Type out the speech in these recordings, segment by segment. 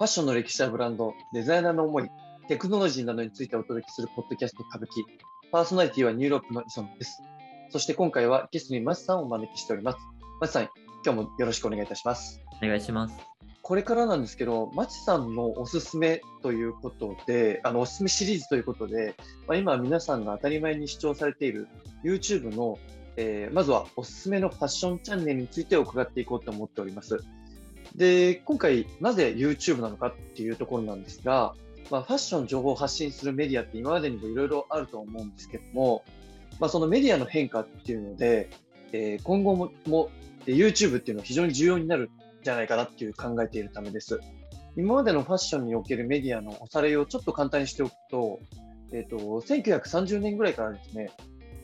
ファッションの歴史やブランド、デザイナーの思い、テクノロジーなどについてお届けするポッドキャスト CUBKI。パーソナリティはニューロープの磯野です。そして今回はゲストに Machiさんをお招きしております。 Machiさん、今日もよろしくお願いいたします。お願いします。これからなんですけど、 Machiさんのおすすめということで、あのおすすめシリーズということで、まあ、今皆さんが当たり前に視聴されている YouTube の、えー、まずはおすすめのファッションチャンネルについて伺っていこうと思っております。で、今回なぜ YouTube なのかっていうところなんですが、まあ、ファッション情報を発信するメディアって今までにもいろいろあると思うんですけども、まあ、そのメディアの変化っていうので、えー、今後もも YouTube っていうのは非常に重要になるんじゃないかなっていう考えているためです。今までのファッションにおけるメディアのおさらいをちょっと簡単にしておくと、えーと、1930年ぐらいからですね、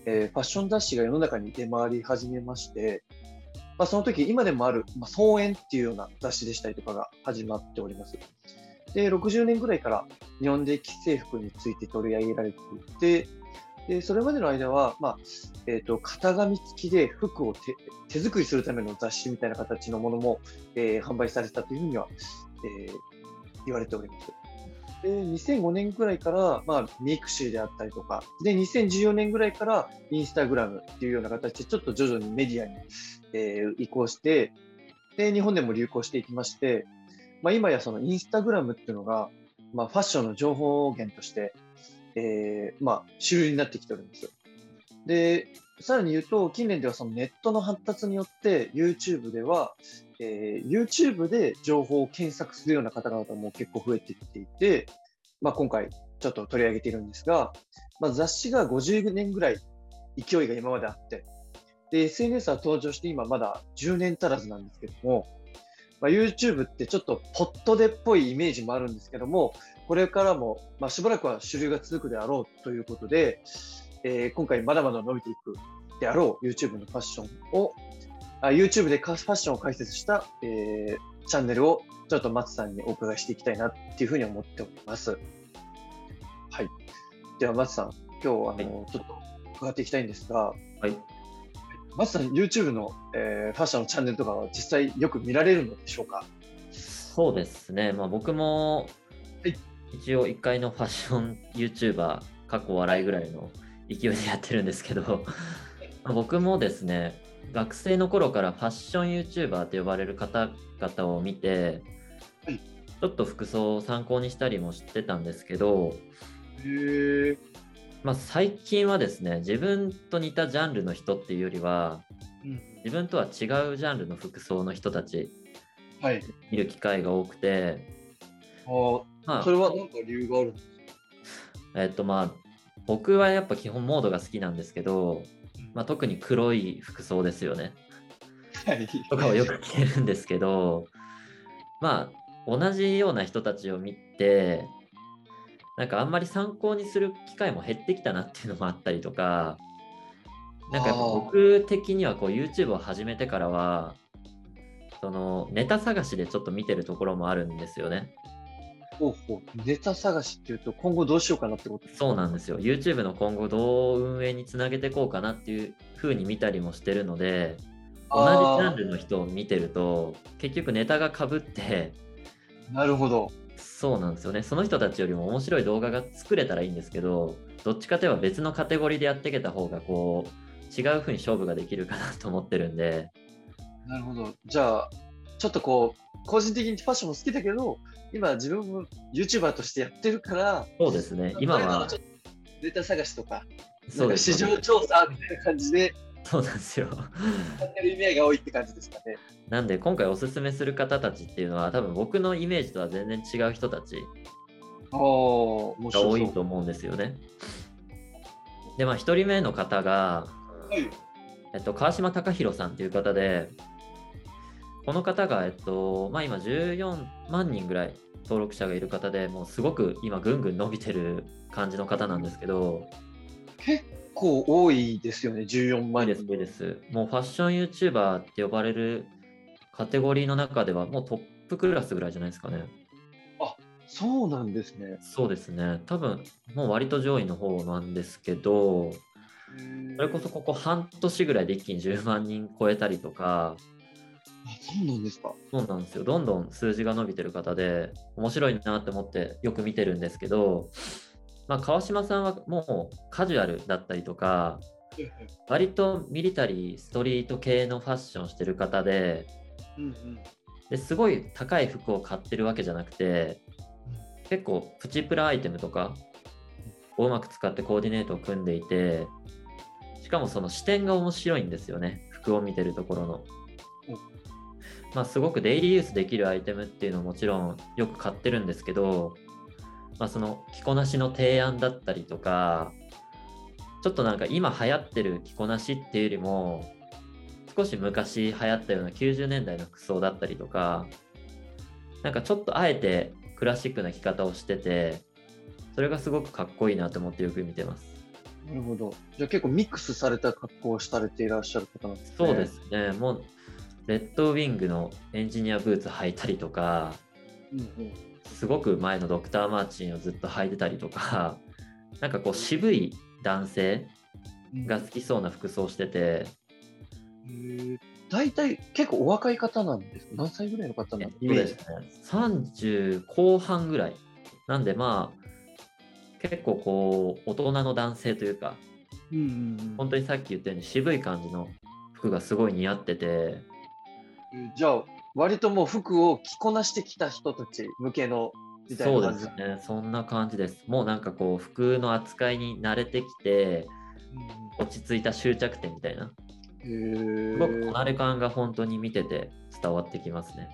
えー、ファッション雑誌が世の中に出回り始めまして、まあ、その時今でもある、まあ、装苑っていうような雑誌でしたりとかが始まっております。で、60年ぐらいから日本で既製服について取り上げられていて、でそれまでの間は、まあえーと、型紙付きで服を手作りするための雑誌みたいな形のものも、えー、販売されたというふうには、えー、言われております。で2005年ぐらいから、まあ、ミクシーであったりとか、で2014年ぐらいからインスタグラムっていうような形で、ちょっと徐々にメディアに、えー、移行して、で日本でも流行していきまして、まあ、今やそのインスタグラムっていうのが、まあ、ファッションの情報源として、えー、まあ、主流になってきてるんですよ。で、さらに言うと、近年ではそのネットの発達によって、YouTube では、えー、YouTube で情報を検索するような方々も結構増えてきていて、まあ、今回ちょっと取り上げているんですが、まあ、雑誌が50年ぐらい勢いが今まであって、で、SNS は登場して今まだ10年足らずなんですけども、まあ、YouTube ってちょっとポットでっぽいイメージもあるんですけども、これからも、まあ、しばらくは主流が続くであろうということで、えー、今回まだまだ伸びていくであろう YouTube のファッションを、あ YouTube でファッションを解説した、えー、チャンネルをちょっと松さんにお伺いしていきたいなっていうふうに思っております。はい。では松さん、今日あの、はい、ちょっと伺っていきたいんですが、はい。松さん、YouTube の、えー、ファッションのチャンネルとかは実際よく見られるのでしょうか？そうですね。まあ僕も、はい、一応1回のファッション YouTuber、過去笑いぐらいの勢いでやってるんですけど、僕もですね、学生の頃からファッション YouTuber と呼ばれる方々を見て、はい、ちょっと服装を参考にしたりもしてたんですけど、へまあ、最近はですね自分と似たジャンルの人っていうよりは、うん、自分とは違うジャンルの服装の人たち、はい、見る機会が多くて、あまあ、それは何か理由があるんですか？えっとまあ僕はやっぱ基本モードが好きなんですけど、まあ、特に黒い服装ですよね。はい、とかをよく着てるんですけどまあ同じような人たちを見てなんかあんまり参考にする機会も減ってきたなっていうのもあったりとかなんか僕的にはこう YouTube を始めてからはそのネタ探しでちょっと見てるところもあるんですよね。ほうほうネタ探しっていうと今後どうしようかなってことそうなんですよ YouTube の今後どう運営につなげていこうかなっていうふうに見たりもしてるので同じジャンルの人を見てると結局ネタがかぶってなるほどそうなんですよね。その人たちよりも面白い動画が作れたらいいんですけど、どっちかといえば別のカテゴリーでやっていけた方が、こう、違うふうに勝負ができるかなと思ってるんで。なるほど。じゃあ、ちょっとこう、個人的にファッションも好きだけど、今自分も YouTuber としてやってるから、そうですね。今は。データ探しとか、そうです市場調査みたいな感じでそうなんですよ。意味合いが多いって感じですかね。なんで今回おすすめする方たちっていうのは多分僕のイメージとは全然違う人たちが多いと思うんですよね。でまあ1人目の方が、はいえっと、川島貴弘さんっていう方でこの方が、えっとまあ、今14万人ぐらい登録者がいる方でもうすごく今ぐんぐん伸びてる感じの方なんですけど結構多いですよね、14万人。です、もうファッション YouTuber って呼ばれるカテゴリーの中ではもうトップクラスぐらいじゃないですかね。あそうなんですね。そうですね。多分もう割と上位の方なんですけど、それこそここ半年ぐらいで一気に10万人超えたりとか、そうなんですか。そうなんですよ。どんどん数字が伸びてる方で、面白いなって思ってよく見てるんですけど、まあ、川島さんはもうカジュアルだったりとか、割とミリタリー、ストリート系のファッションしてる方で、うんうん、ですごい高い服を買ってるわけじゃなくて、結構プチプラアイテムとかをうまく使ってコーディネートを組んでいて、しかもその視点が面白いんですよね、服を見てるところの。まあ、すごくデイリーユースできるアイテムっていうのももちろんよく買ってるんですけど、まあ、その着こなしの提案だったりとかちょっとなんか今流行ってる着こなしっていうよりも少し昔流行ったような90年代の服装だったりとかなんかちょっとあえてクラシックな着方をしててそれがすごくかっこいいなと思ってよく見てます。なるほど。じゃあ結構ミックスされた格好をされていらっしゃる方なんですね。そうですね。もうレッドウィングのエンジニアブーツ履いたりとか、うんうん、すごく前のドクター・マーチンをずっと履いてたりとか、なんかこう渋い男性が好きそうな服装してて。大体結構お若い方なんですか？何歳ぐらいの方なんですか、ね、30後半ぐらい。なんでまあ、結構こう、大人の男性というか、うんうんうん、本当にさっき言ったように渋い感じの服がすごい似合ってて。じゃあ、割ともう服を着こなしてきた人たち向けのみたいな感じそうですね、そんな感じです。もうなんかこう、服の扱いに慣れてきて、うん、落ち着いた終着点みたいな。すごくこなれ感が本当に見てて伝わってきますね。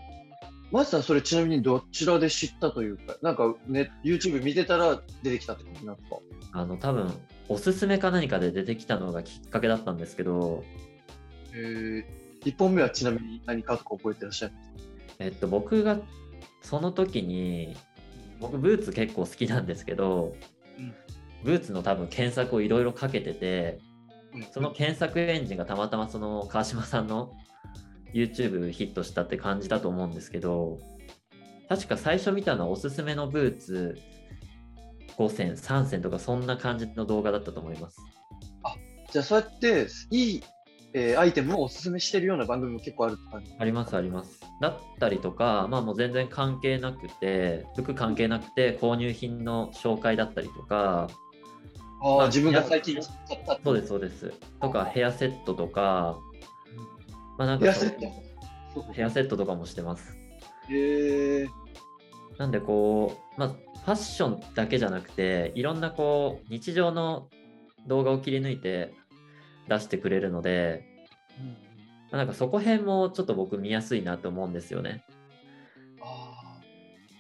マスさん、それちなみにどちらで知ったというか、なんかね、YouTube 見てたら出てきたってことなんですか？あの、多分おすすめか何かで出てきたのがきっかけだったんですけど、えー、1本目はちなみに何かとか覚えてらっしゃるえっと、僕がその時に、僕ブーツ結構好きなんですけど、うん、ブーツの多分検索をいろいろかけてて、うん、その検索エンジンがたまたまその川島さんの YouTube ヒットしたって感じだと思うんですけど、確か最初見たのはおすすめのブーツ5選、3選とかそんな感じの動画だったと思います。あ、じゃあそうやっていいえー、アイテムをおすすめしてるような番組も結構あるって感じありますあります。だったりとか、まあもう全然関係なくて、服関係なくて、購入品の紹介だったりとか、あ、まあ、自分が最近買ったそうですそうです。とかヘアセットとか、まあなんかヘアセットヘアセットとかもしてます。へえ。なんでこう、まあファッションだけじゃなくて、いろんなこう日常の動画を切り抜いて出してくれるので、うん、なんかそこ辺もちょっと僕見やすいなと思うんですよね。ああ、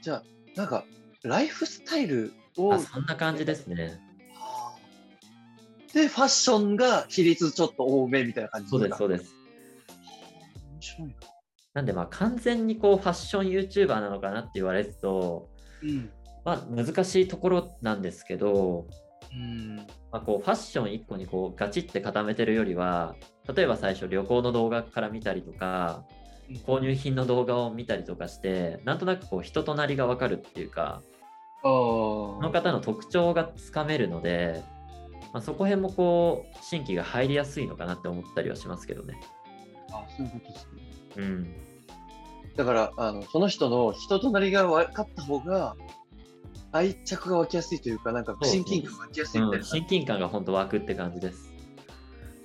じゃあ、なんかライフスタイルを。そんな感じですね。で、ファッションが比率ちょっと多めみたいな感じそうです、そうです。面白いな。なんでまあ完全にこうファッション YouTuber なのかなって言われると、うん、まあ難しいところなんですけど、うんまあ、こうファッション1個にこうガチって固めてるよりは例えば最初旅行の動画から見たりとか購入品の動画を見たりとかしてなんとなくこう人となりが分かるっていうかその方の特徴がつかめるので、まあ、そこ辺もこう新規が入りやすいのかなって思ったりはしますけどね。あそういうことですね。うん、だからあのその人の人となりが分かった方が愛着が湧きやすいというか、なんか親近感が湧きやすいみたいな。親近感が本当湧くって感じです。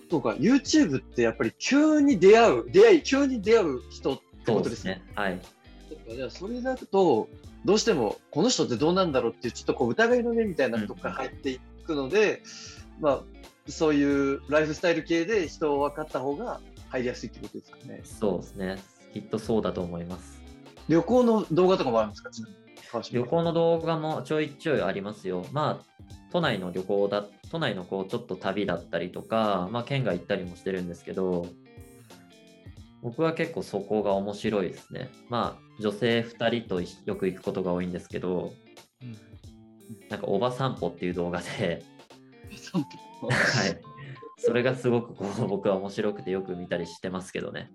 そうか、YouTube ってやっぱり急に出会う、出会い、急に出会う人ってことですね。すねはい。じゃあそれだと、どうしてもこの人ってどうなんだろうっていうちょっとこう疑いの目みたいなとこから入っていくので、うん、まあそういうライフスタイル系で人を分かった方が入りやすいってことですかね。そうですね。きっとそうだと思います。旅行の動画とかもあるんですか？ちなみに。旅行の動画もちょいちょいありますよ。まあ、都内の旅行だ、都内のこうちょっと旅だったりとか、まあ、県外行ったりもしてるんですけど、僕は結構そこが面白いですね。まあ、女性2人とよく行くことが多いんですけど、うん、なんか、おば散歩っていう動画ではい。それがすごくこう僕は面白くてよく見たりしてますけどね。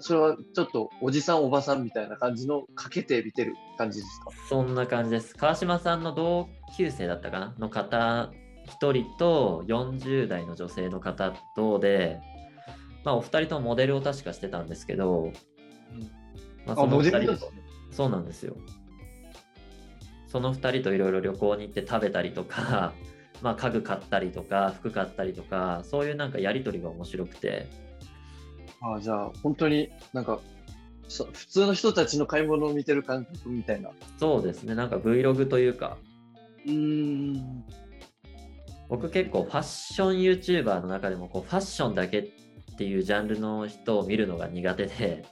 それはちょっとおじさんおばさんみたいな感じのかけて見てる感じですか？そんな感じです。川島さんの同級生だったかな？の方1人と40代の女性の方とでまあ、お二人ともモデルを確かしてたんですけど、うん。まあ、その2人そうなんですよ。その2人といろいろ旅行に行って食べたりとか、まあ、家具買ったりとか服買ったりとかそういうなんかやり取りが面白くてああじゃあ本当になんか普通の人たちの買い物を見てる感覚みたいな。そうですね。なんか Vlog というか。うん。僕結構ファッション YouTuber の中でもこうファッションだけっていうジャンルの人を見るのが苦手で。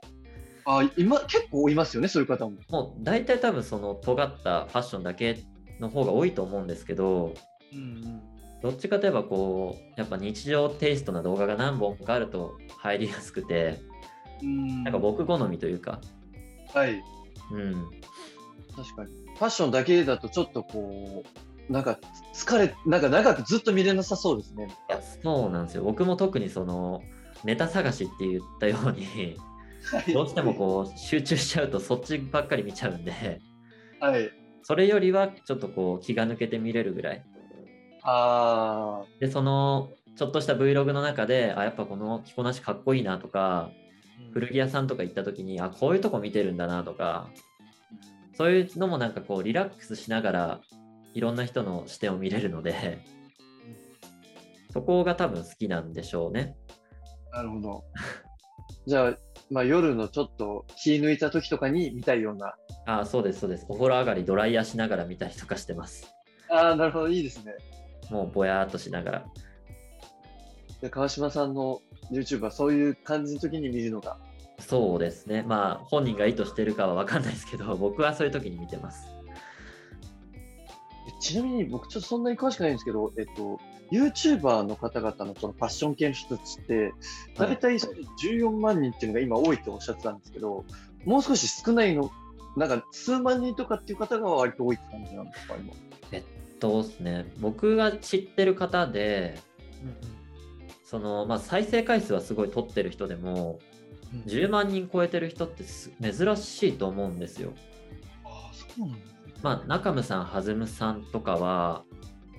あ今結構いますよねそういう方も。もう大体多分その尖ったファッションだけの方が多いと思うんですけど、うんうん、どっちかといえばこうやっぱ日常テイストな動画が何本かあると入りやすくてうん。なんか僕好みというか。はい。うん。確かに。ファッションだけだとちょっとこうなんか疲れなんか長くずっと見れなさそうですね。いやそうなんですよ。僕も特にそのネタ探しって言ったようにどうしてもこう集中しちゃうとそっちばっかり見ちゃうんで、はい、それよりはちょっとこう気が抜けて見れるぐらい。あでそのちょっとした Vlog の中であやっぱこの着こなしかっこいいなとか、うん、古着屋さんとか行った時にあこういうとこ見てるんだなとかそういうのもなんかこうリラックスしながらいろんな人の視点を見れるので、そこが多分好きなんでしょうね。なるほど。じゃあまあ、夜のちょっと気抜いた時とかに見たいような。ああ、そうです、そうです。お風呂上がりドライヤーしながら見たりとかしてます。ああ、なるほど、いいですね。もうぼやーっとしながら。で川島さんの YouTube はそういう感じの時に見るのが。そうですね。まあ、本人が意図してるかは分かんないですけど、僕はそういう時に見てます。ちなみに僕ちょっとそんなに詳しくないんですけど、えっと、YouTuber の方々のそのファッション系の人たちって、大体14万人っていうのが今多いとおっしゃってたんですけど、もう少し少ないの、なんか数万人とかっていう方が割と多いって感じなんですか、今？えっとですね、僕が知ってる方で、うん、そのまあ、再生回数はすごい取ってる人でも、うん、10万人超えてる人って珍しいと思うんですよ。ああ、そうなん。まあ、中村さん、はずむさんとかは、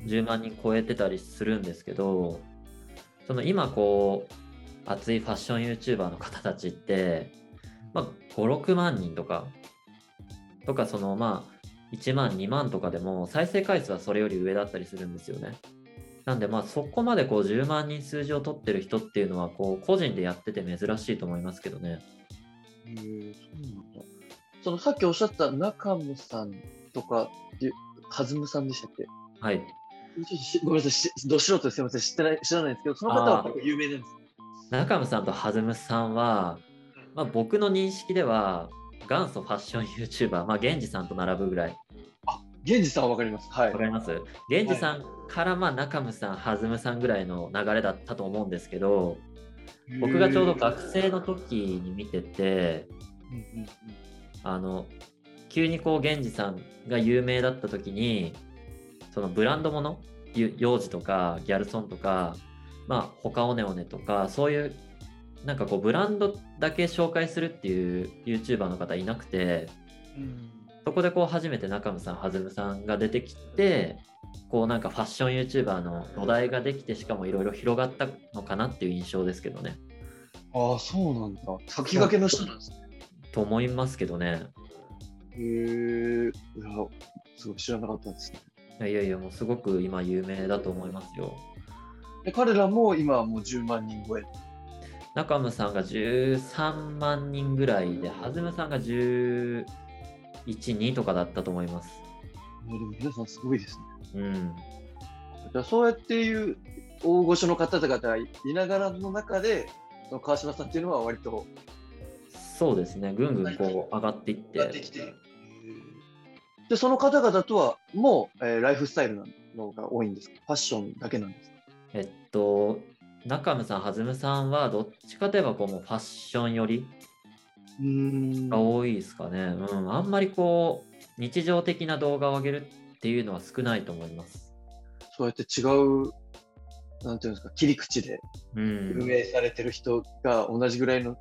10万人超えてたりするんですけどその今こう熱いファッション YouTuber の方たちって、まあ、56万人とかとかそのまあ1万2万とかでも再生回数はそれより上だったりするんですよね。なんでまあそこまでこう10万人数字を取ってる人っていうのはこう個人でやってて珍しいと思いますけどね。へえそうなんだ。そのさっきおっしゃった中野さんとかっていう、むさんでしたっけ？はい。ごめんなさい、ど素人ですみません、知ってない知らないんですけど、その方は有名なんです中村さんとはずむさんは、まあ、僕の認識では元祖ファッション YouTuber、まあ、源氏さんと並ぶぐらい。あ源氏さんは分かります？はい。わかります源氏さんからまあ中村さん、はずむさんぐらいの流れだったと思うんですけど、僕がちょうど学生の時に見てて、あの急にこう源氏さんが有名だった時にそのブランドもの幼児とかギャルソンとかまあ他オネオネとかそういうなんかこうブランドだけ紹介するっていう YouTuber の方いなくて、うん、そこでこう初めて中野さんはずむさんが出てきてこうなんかファッション YouTuber の土台ができてしかもいろいろ広がったのかなっていう印象ですけどね。ああそうなんだ。先駆けの人なんですね。と思いますけどね。へえいやすごい知らなかったですね。いやいや、もうすごく今有名だと思いますよ。で彼らも今はもう10万人超え。中村さんが13万人ぐらいで、はずむさんが11、2とかだったと思います。でも皆さんすごいですね。うん。じゃそうやっていう大御所の方々がいながらの中で、その川島さんっていうのは割と。そうですね、ぐんぐんこう上がっていって。ってきてで、その方々とはもう、えー、ライフスタイルなのが多いんですか？ファッションだけなんですか？えっと、中村さん、はずむさんはどっちかといえばこうもうファッション寄りが多いですかね。うん、あんまりこう、日常的な動画を上げるっていうのは少ないと思います。そうやって違う、なんていうんですか、切り口で運営されてる人が同じぐらいの、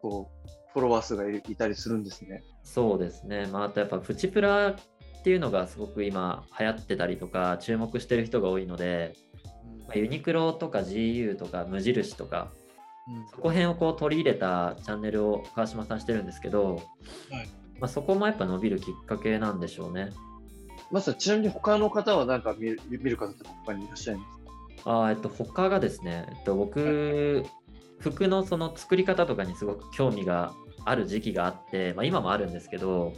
こう、フォロワー数がいたりするんですね。そうですね。まあ、あとやっぱプチプラっていうのがすごく今流行ってたりとか注目してる人が多いので、まあ、ユニクロとか GU とか無印とか、そこ辺をこう取り入れたチャンネルを川島さんしてるんですけど、はい。まあ、そこもやっぱ伸びるきっかけなんでしょうね。まずちなみに他の方は何か見る見る方って他にいらっしゃいます？かあえっと他がですね、えっと、僕、はい、服のその作り方とかにすごく興味がある時期があって、まあ、今もあるんですけど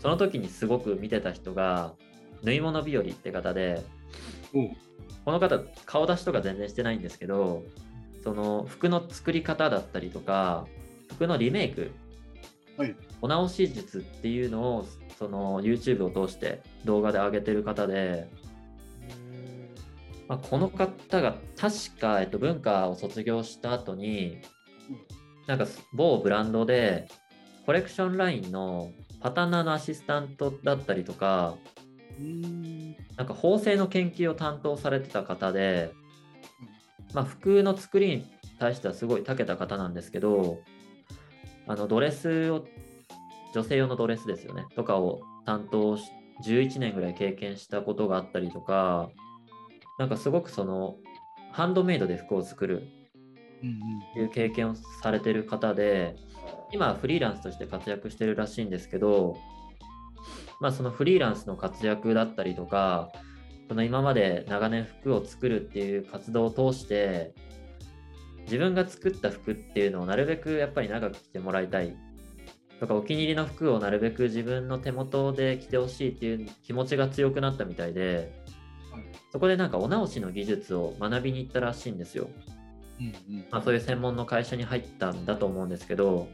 その時にすごく見てた人が縫い物日和って方で、う。ん、この方顔出しとか全然してないんですけどその服の作り方だったりとか服のリメイク、はい、お直し術っていうのをその YouTube を通して動画で上げてる方で、まあ、この方が確か、えっと、文化を卒業した後になんか某ブランドでコレクションラインのパタナーのアシスタントだったりとかなんか縫製の研究を担当されてた方で、まあ、服の作りに対してはすごい長けた方なんですけどあのドレスを女性用のドレスですよね。とかを担当し11年ぐらい経験したことがあったりとかなんかすごくそのハンドメイドで服を作るいう経験をされてる方で今フリーランスとして活躍してるらしいんですけどまあそのフリーランスの活躍だったりとかその今まで長年服を作るっていう活動を通して自分が作った服っていうのをなるべくやっぱり長く着てもらいたいとかお気に入りの服をなるべく自分の手元で着てほしいっていう気持ちが強くなったみたいで、そこでなんかお直しの技術を学びに行ったらしいんですよ。うんうんまあ、そういう専門の会社に入ったんだと思うんですけど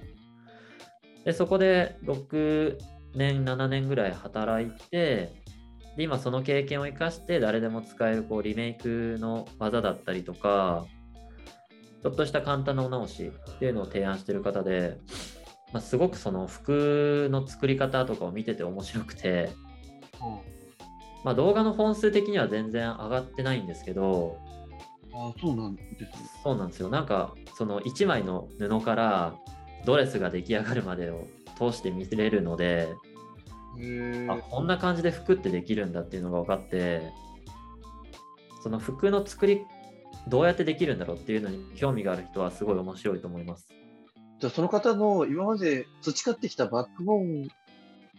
でそこで6年7年ぐらい働いてで今その経験を生かして誰でも使えるこうリメイクの技だったりとかちょっとした簡単なお直しっていうのを提案してる方でまあ、すごくその服の作り方とかを見てて面白くて、まあ、動画の本数的には全然上がってないんですけどあそうなんですね。そうなんですよ。なんかその1枚の布からドレスが出来上がるまでを通して見れるのであこんな感じで服ってできるんだっていうのが分かってその服の作りどうやってできるんだろうっていうのに興味がある人はすごい面白いと思います。じゃあその方の今まで培ってきたバックボーン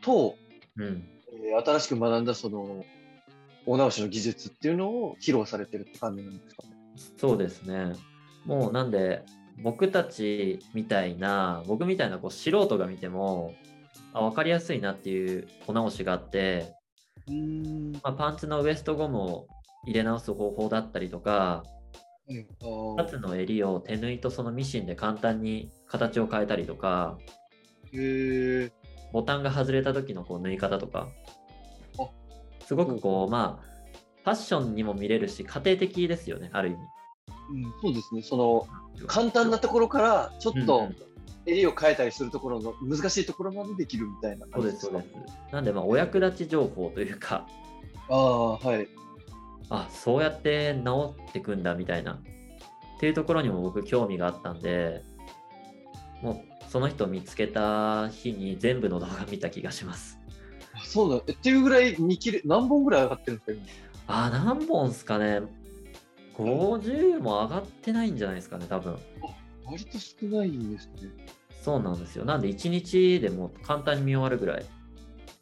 と、うん、えー、新しく学んだそのお直しの技術っていうのを披露されてるって感じなんですかね？そうですね。もうなんで僕たちみたいな僕みたいなこう素人が見てもあ分かりやすいなっていうお直しがあってうん。まあ、パンツのウエストゴムを入れ直す方法だったりとかシャツの襟を手縫いとそのミシンで簡単に形を変えたりとか、へボタンが外れた時のこう縫い方とか、すごくこう、まあ、ファッションにも見れるし、家庭的ですよね、ある意味。うん、そうですね、その簡単なところからちょっと襟を変えたりするところの難しいところまでできるみたいな。そうです、そうです。なんで、まあ、お役立ち情報というか、ああ、はい。あそうやって治ってくんだみたいな。っていうところにも僕興味があったんでもうその人を見つけた日に全部の動画見た気がします。そうだ。っていうぐらい見切れ何本ぐらい上がってるんですかあ何本ですかね。50も上がってないんじゃないですかね多分。割と少ないんですねそうなんですよなんで1日でも簡単に見終わるぐらい、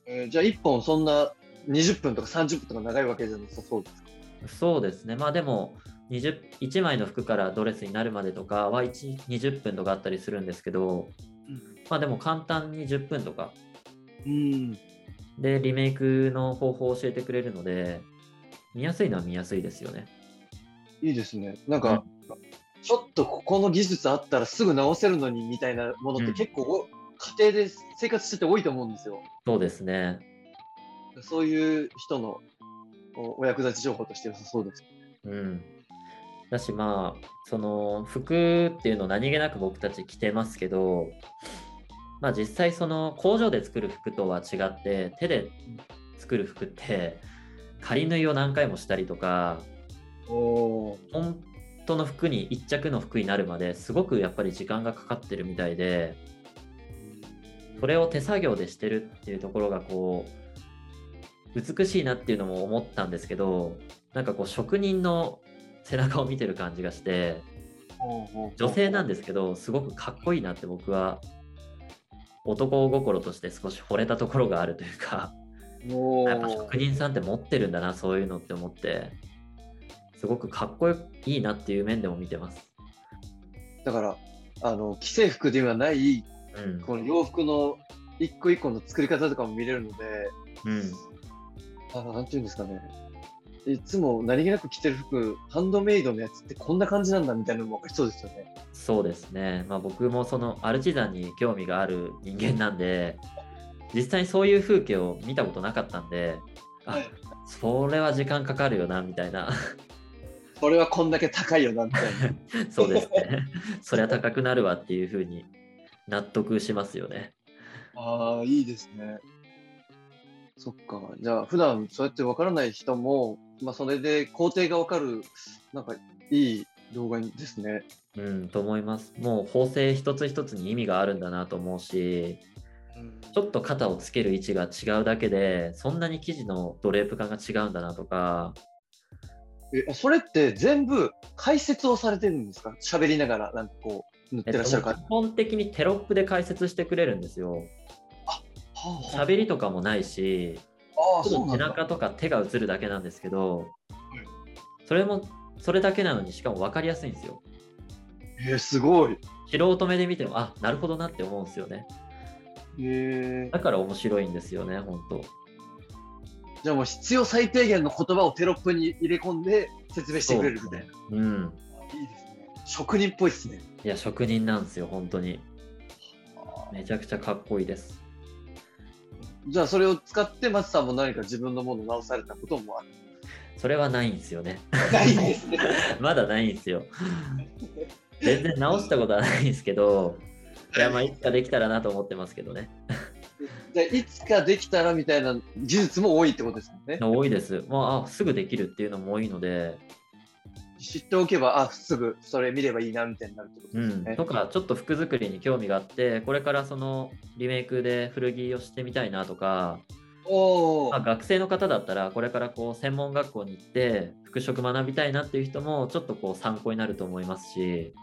えー、じゃあ1本そんな20分とか30分とか長いわけじゃなさそうですかそうですね。まあでも20、1枚の服からドレスになるまでとかは1 20分とかあったりするんですけど、うん、まあでも簡単に10分とか。うん、で、リメイクの方法を教えてくれるので、見やすいのは見やすいですよね。いいですね。なんか、うん、ちょっとここの技術あったらすぐ直せるのにみたいなものって結構、うん、家庭で生活してて多いと思うんですよ。そうですね。そういう人のお役立ち情報として良さそうです。うん。だしまあ、その服っていうのを何気なく僕たち着てますけど、まあ実際その工場で作る服とは違って手で作る服って仮縫いを何回もしたりとか、本当の服に1着の服になるまですごくやっぱり時間がかかってるみたいで、それを手作業でしてるっていうところがこう美しいなっていうのも思ったんですけどなんかこう職人の背中を見てる感じがして女性なんですけどすごくかっこいいなって僕は男心として少し惚れたところがあるというかやっぱ職人さんって持ってるんだなそういうのって思ってすごくかっこいいなっていう面でも見てます。だからあの既製服ではない、うん、この洋服の一個一個の作り方とかも見れるので、うん、あのなんていうんですかね。いつも何気なく着てる服ハンドメイドのやつってこんな感じなんだみたいなのも分かりそうですよね。そうですね。まあ僕もそのアルチザンに興味がある人間なんで実際にそういう風景を見たことなかったんであ、はい、それは時間かかるよなみたいなこれはこんだけ高いよなみたいな。そうですね。そりゃ高くなるわっていう風に納得しますよね。ああいいですね。そっか。じゃあ普段そうやって分からない人もまあそれで工程が分かるなんかいい動画ですね。うんと思います。もう縫製一つ一つに意味があるんだなと思うしちょっと肩をつける位置が違うだけでそんなに生地のドレープ感が違うんだなとかえそれって全部解説をされてるんですか？喋りながらなんかこう塗ってらっしゃるか、基本的にテロップで解説してくれるんですよ。喋、はあ、りとかもないしちょっと背中とか手が映るだけなんですけど、それもそれだけなのにしかも分かりやすいんですよ。えー、すごい。素人目で見てもあなるほどなって思うんですよね。へだから面白いんですよね、本当。じゃあもう必要最低限の言葉をテロップに入れ込んで説明してくれるみたいな。うん。いいですね。職人っぽいですね。いや、職人なんですよ、本当に。めちゃくちゃかっこいいです。じゃあそれを使って松さんも何か自分のものを直されたこともある？それはないんですよね。ないですね。まだないんですよ。全然直したことはないんですけど、いや、まあ、いつかできたらなと思ってますけどね。でいつかできたらみたいな技術も多いってことですもんね。多いです。まあ、あすぐできるっていうのも多いので。知っておけば、あすぐそれ見ればいいなみたいになるってことですね。うん、とか、ちょっと服作りに興味があって、これからそのリメイクで古着をしてみたいなとか、おまあ、学生の方だったら、これからこう専門学校に行って、服飾学びたいなっていう人も、ちょっとこう参考になると思いますし。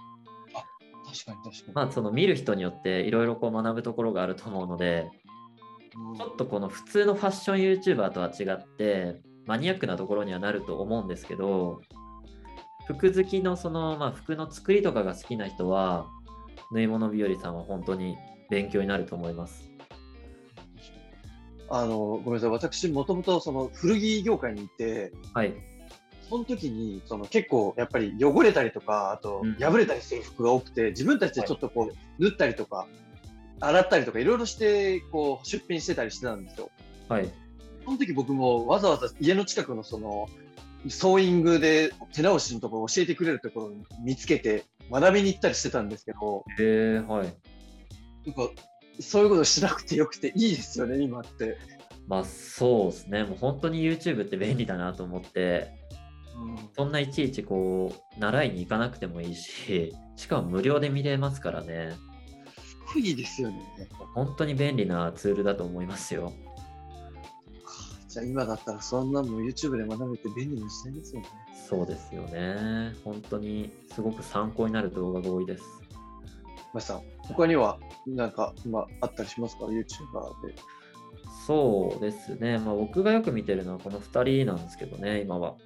確かに確かに。まあ、その見る人によっていろいろこう学ぶところがあると思うので、ちょっとこの普通のファッション YouTuber とは違ってマニアックなところにはなると思うんですけど服好きのその、まあ、服の作りとかが好きな人は縫い物日和さんは本当に勉強になると思います。あのごめんなさい。私もともとその古着業界にいて、はい、その時にその結構やっぱり汚れたりとかあと破れたりする服が多くて、自分たちでちょっとこう縫ったりとか洗ったりとかいろいろしてこう出品してたりしてたんですよ。はい。その時僕もわざわざ家の近くのそのソーイングで手直しのところを教えてくれるところを見つけて学びに行ったりしてたんですけど、へえはい。なんかそういうことしなくてよくていいですよね、今って。まあそうですね、もう本当に YouTube って便利だなと思って、うん、そんないちいちこう習いに行かなくてもいいし、しかも無料で見れますからね。ごいですよね。本当に便利なツールだと思いますよ。じゃあ今だったらそんなも YouTube で学べて便利な時代ですよね。そうですよね。本当にすごく参考になる動画が多いです。まさん、他には何か今あったりしますか ?YouTuber で。そうですね。まあ僕がよく見てるのはこの2人なんですけどね、今は。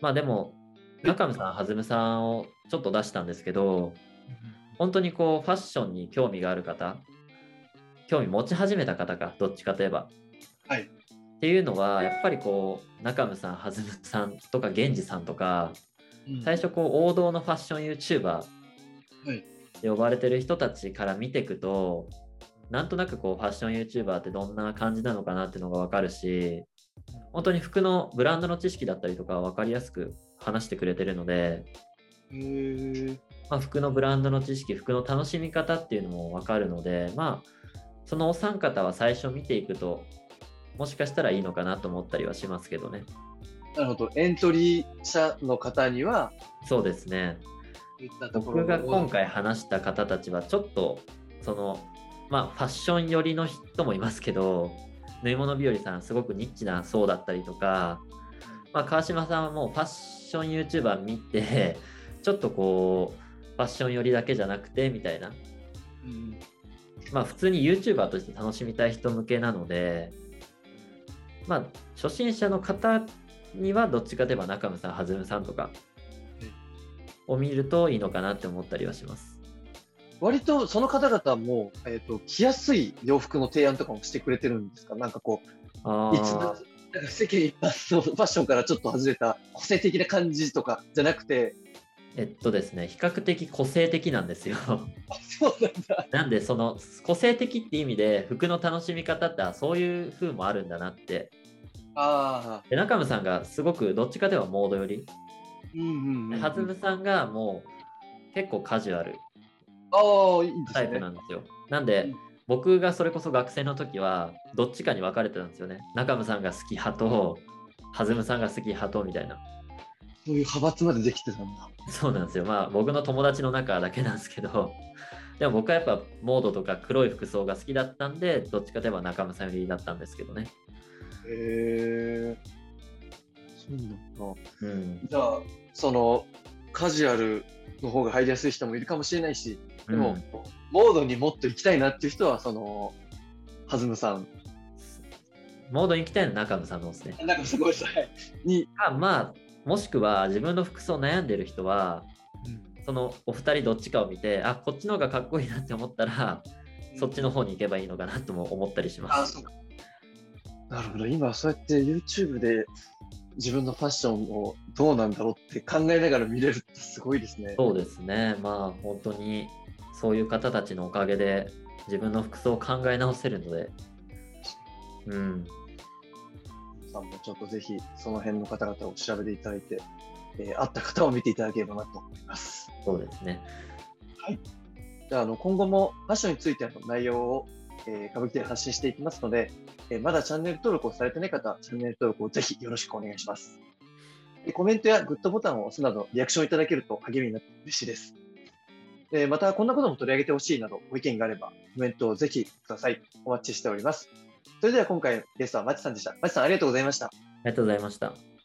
まあでも、中見さん、はずむさんをちょっと出したんですけど、本当にこうファッションに興味がある方、興味持ち始めた方か、どっちかといえば。はい。っていうのは、やっぱりこう、中村さん、はずむさんとか、源氏さんとか、うん、最初こう、王道のファッション YouTuber で呼ばれてる人たちから見ていくと、なんとなくこう、ファッション YouTuber ってどんな感じなのかなっていうのがわかるし、本当に服のブランドの知識だったりとか分かりやすく話してくれてるので、まあ、服のブランドの知識服の楽しみ方っていうのも分かるのでまあそのお三方は最初見ていくともしかしたらいいのかなと思ったりはしますけどね。なるほど。エントリー者の方にはそうですね。僕が今回話した方たちはちょっとそのまあファッション寄りの人もいますけど縫い物日和さんすごくニッチな層だったりとか、まあ、川島さんはもうファッション YouTuber 見てちょっとこうファッション寄りだけじゃなくてみたいな、うん、まあ普通に YouTuber として楽しみたい人向けなのでまあ初心者の方にはどっちかといえば中村さん、はずむさんとかを見るといいのかなって思ったりはします。割とその方々も、えーと、着やすい洋服の提案とかもしてくれてるんですか？なんかこう、世間一般のファッションからちょっと外れた個性的な感じとかじゃなくて、えっとですね、比較的個性的なんですよ。そうなんだ。なんで、その個性的って意味で、服の楽しみ方ってそういう風もあるんだなってあで中村さんがすごくどっちかではモード寄り。はずむさんがもう結構カジュアルタイプなんですよ。なんで、うん、僕がそれこそ学生の時はどっちかに分かれてたんですよね。中村さんが好き派と、はずむさんが好き派とみたいな。そういう派閥までできてたんだ。そうなんですよ。まあ僕の友達の中だけなんですけど、でも僕はやっぱモードとか黒い服装が好きだったんで、どっちかといえば中村さん寄りだったんですけどね。へえそうなんだ。うん、じゃあ、その、カジュアルの方が入りやすい人もいるかもしれないし、でも、うん、モードにもっと行きたいなっていう人は、その、はずむさん。モードに行きたいのは中野さんのですね。中野さん、ごめんなさい。に。あまあ、もしくは自分の服装悩んでる人は、うん、そのお二人どっちかを見て、あ、こっちの方がかっこいいなって思ったら、そっちの方に行けばいいのかなとも思ったりします。なるほど。今、そうやって YouTube で自分のファッションをどうなんだろうって考えながら見れるってすごいですね。そうですね。まあ、本当にそういう方たちのおかげで自分の服装を考え直せるので。うん。さんもちょっとぜひその辺の方々を調べていただいて、えー、会った方を見ていただければなと思います。そうですね。はい。じゃあ、あの今後もファッションについての内容をえー、歌舞伎で発信していきますので、えー、まだチャンネル登録をされてない方は、チャンネル登録をぜひよろしくお願いします。でコメントやグッドボタンを押すなど、リアクションいただけると励みになって嬉しいです。でまた、こんなことも取り上げてほしいなど、ご意見があれば、コメントをぜひください。お待ちしております。それでは今回ゲストはマチさんでした。マチさん、ありがとうございました。ありがとうございました。